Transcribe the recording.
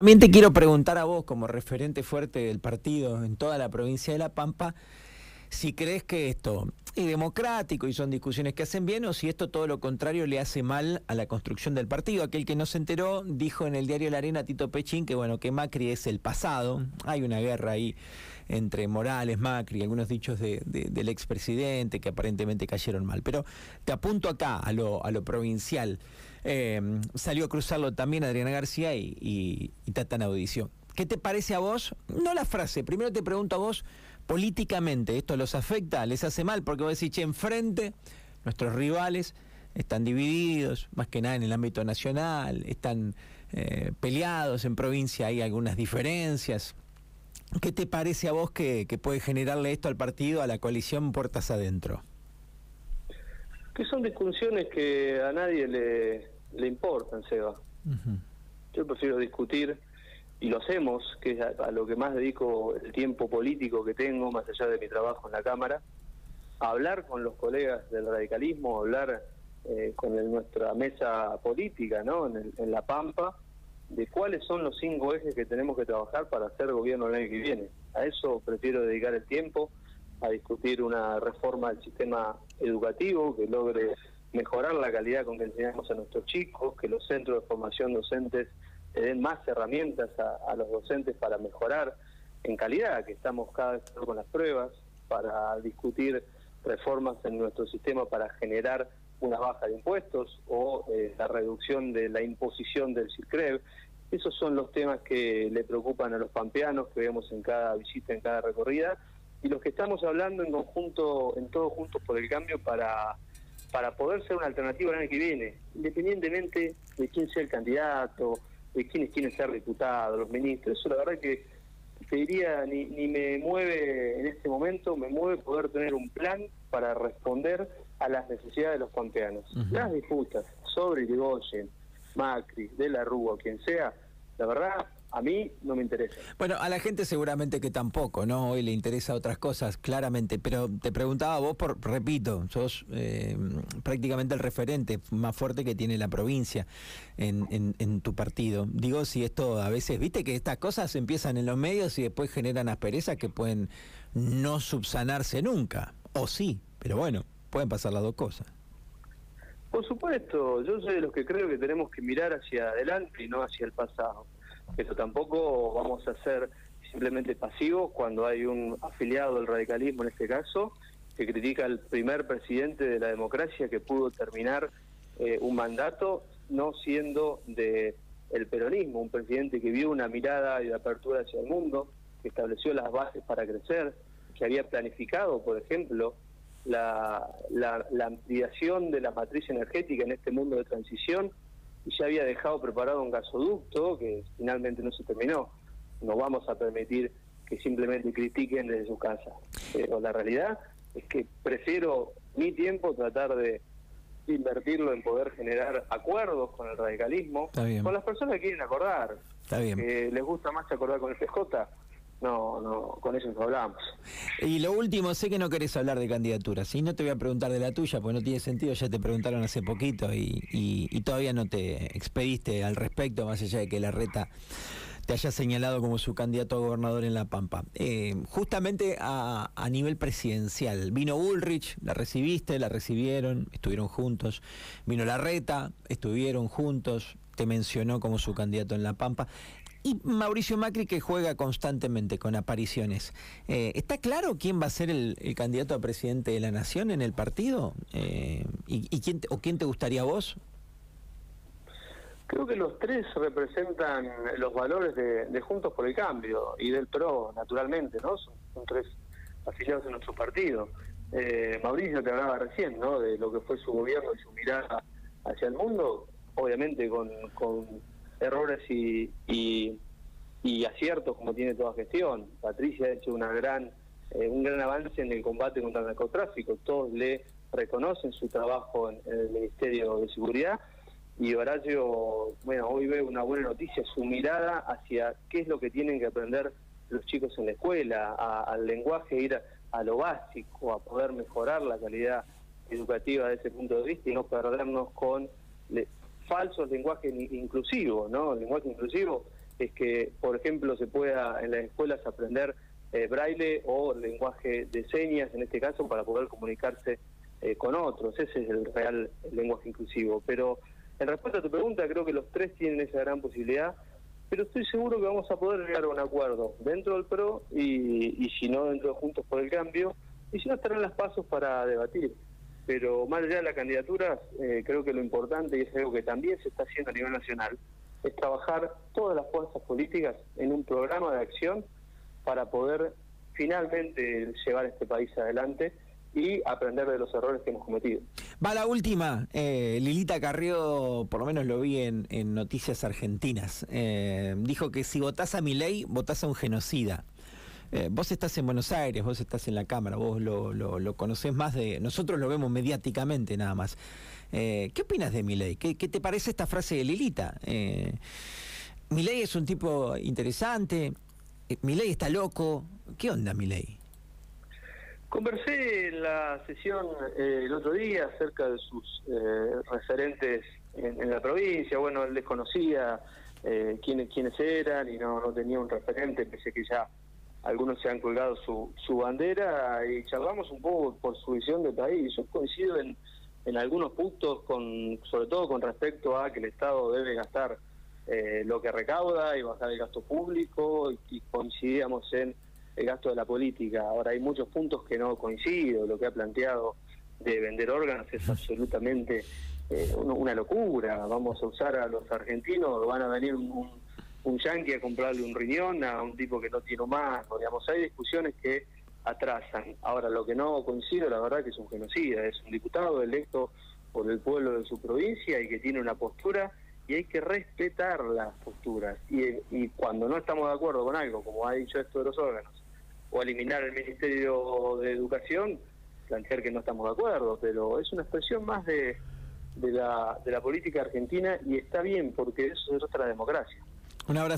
También te quiero preguntar a vos, como referente fuerte del partido en toda la provincia de La Pampa, si crees que esto es democrático y son discusiones que hacen bien o si esto todo lo contrario le hace mal a la construcción del partido. Aquel que no se enteró dijo en el diario La Arena Tito Pechín que bueno, que Macri es el pasado. Hay una guerra ahí entre Morales, Macri, algunos dichos de, del expresidente que aparentemente cayeron mal. Pero te apunto acá a lo, a lo provincial. Eh, salió a cruzarlo también Adriana García y, y, y Audición. ¿Qué te parece a vos? No la frase, primero te pregunto a vos, políticamente, ¿esto los afecta? ¿Les hace mal? Porque vos decís, che, enfrente, nuestros rivales están divididos, más que nada en el ámbito nacional, están eh, peleados, en provincia hay algunas diferencias. ¿Qué te parece a vos que, que puede generarle esto al partido, a la coalición puertas adentro? Que son discusiones que a nadie le, le importan, Seba. Yo prefiero discutir, y lo hacemos, que es a, lo que más dedico el tiempo político que tengo, más allá de mi trabajo en la Cámara, a hablar con los colegas del radicalismo, hablar eh, con nuestra mesa política, ¿no? En, en, La Pampa, de cuáles son los cinco ejes que tenemos que trabajar para hacer gobierno el año que viene. A eso prefiero dedicar el tiempo a discutir una reforma del sistema educativo que logre mejorar la calidad con que enseñamos a nuestros chicos, que los centros de formación docentes den más herramientas a, los docentes para mejorar en calidad, que estamos cada vez con las pruebas, para discutir reformas en nuestro sistema para generar una baja de impuestos o eh, la reducción de la imposición del CIRCREV. Esos son los temas que le preocupan a los pampeanos que vemos en cada visita, en cada recorrida, y los que estamos hablando en conjunto, en todos juntos por el cambio para, para poder ser una alternativa el año que viene, independientemente de quién sea el candidato, de quiénes quieren ser diputados, los ministros, eso la verdad que te diría, ni, ni me mueve en este momento, me mueve poder tener un plan para responder a las necesidades de los pampeanos. Uh -huh. Las disputas sobre Irigoyen, Macri, De la Rúa, quien sea, la verdad a mí no me interesa. Bueno, a la gente seguramente que tampoco, ¿no? Hoy le interesa otras cosas, claramente, pero te preguntaba vos, por, repito, sos eh, prácticamente el referente más fuerte que tiene la provincia en, en, en, tu partido. Digo, si esto a veces, viste que estas cosas empiezan en los medios y después generan asperezas que pueden no subsanarse nunca, o sí, pero bueno, pueden pasar las dos cosas. Por supuesto, yo soy de los que creo que tenemos que mirar hacia adelante y no hacia el pasado pero tampoco vamos a ser simplemente pasivos cuando hay un afiliado del radicalismo en este caso que critica al primer presidente de la democracia que pudo terminar eh, un mandato no siendo de el peronismo, un presidente que vio una mirada de apertura hacia el mundo, que estableció las bases para crecer, que había planificado, por ejemplo, la, la, la ampliación de la matriz energética en este mundo de transición y ya había dejado preparado un gasoducto que finalmente no se terminó. No vamos a permitir que simplemente critiquen desde su casa. Pero la realidad es que prefiero mi tiempo tratar de invertirlo en poder generar acuerdos con el radicalismo, con las personas que quieren acordar. Está bien. Que les gusta más acordar con el PJ no, no, con eso nos hablamos. Y lo último, sé que no querés hablar de candidaturas, y no te voy a preguntar de la tuya, porque no tiene sentido, ya te preguntaron hace poquito y, y, y todavía no te expediste al respecto, más allá de que la reta te haya señalado como su candidato a gobernador en La Pampa. Eh, justamente a, a, nivel presidencial, vino Ulrich, la recibiste, la recibieron, estuvieron juntos, vino Larreta, estuvieron juntos, te mencionó como su candidato en La Pampa y Mauricio Macri que juega constantemente con apariciones. Eh, ¿Está claro quién va a ser el, candidato a presidente de la nación en el partido? Eh, ¿Y, quién, o quién te gustaría vos? Creo que los tres representan los valores de, Juntos por el Cambio y del PRO, naturalmente, ¿no? Son, tres afiliados en nuestro partido. Eh, Mauricio te hablaba recién, ¿no? De lo que fue su gobierno y su mirada hacia el mundo, obviamente con errores y, y, y, aciertos como tiene toda gestión. Patricia ha hecho una gran, eh, un gran avance en el combate contra el narcotráfico. Todos le reconocen su trabajo en, el Ministerio de Seguridad y Horacio, bueno, hoy ve una buena noticia, su mirada hacia qué es lo que tienen que aprender los chicos en la escuela, a, al lenguaje, ir a, a, lo básico, a poder mejorar la calidad educativa desde ese punto de vista y no perdernos con le, falsos lenguajes inclusivos, ¿no? El lenguaje inclusivo es que, por ejemplo, se pueda en las escuelas aprender eh, braille o lenguaje de señas, en este caso, para poder comunicarse eh, con otros. Ese es el real lenguaje inclusivo. Pero en respuesta a tu pregunta, creo que los tres tienen esa gran posibilidad, pero estoy seguro que vamos a poder llegar a un acuerdo dentro del PRO y, y si no, dentro de Juntos por el Cambio, y si no, estarán las pasos para debatir. Pero más allá de la candidatura, eh, creo que lo importante, y es algo que también se está haciendo a nivel nacional, es trabajar todas las fuerzas políticas en un programa de acción para poder finalmente llevar este país adelante y aprender de los errores que hemos cometido. Va la última. Eh, Lilita Carrió, por lo menos lo vi en, Noticias Argentinas, eh, dijo que si votás a mi ley, votás a un genocida. Eh, vos estás en Buenos Aires, vos estás en la Cámara, vos lo, lo, conocés más de... Nosotros lo vemos mediáticamente nada más. ¿Qué opinas de mi ley? ¿Qué, te parece esta frase de Lilita? ley es un tipo interesante, mi ley está loco. ¿Qué onda mi ley? Conversé en la sesión eh, el otro día acerca de sus eh, referentes en, la provincia. Bueno, él desconocía eh, quiénes, quiénes eran y no, tenía un referente, pese que ya algunos se han colgado su, su bandera y charlamos un poco por su visión del país. Yo coincido en, en algunos puntos, con sobre todo con respecto a que el Estado debe gastar eh, lo que recauda y bajar el gasto público y coincidíamos en el gasto de la política. Ahora hay muchos puntos que no coincido, lo que ha planteado de vender órganos es absolutamente eh, una locura. Vamos a usar a los argentinos, van a venir un, yanqui a comprarle un riñón a un tipo que no tiene más. Digamos, hay discusiones que atrasan. Ahora, lo que no coincido, la verdad, que es un genocida, es un diputado electo por el pueblo de su provincia y que tiene una postura y hay que respetar las posturas. Y, cuando no estamos de acuerdo con algo, como ha dicho esto de los órganos, o eliminar el Ministerio de Educación, plantear que no estamos de acuerdo, pero es una expresión más de, la, de la política argentina y está bien porque eso es otra democracia. Un abrazo.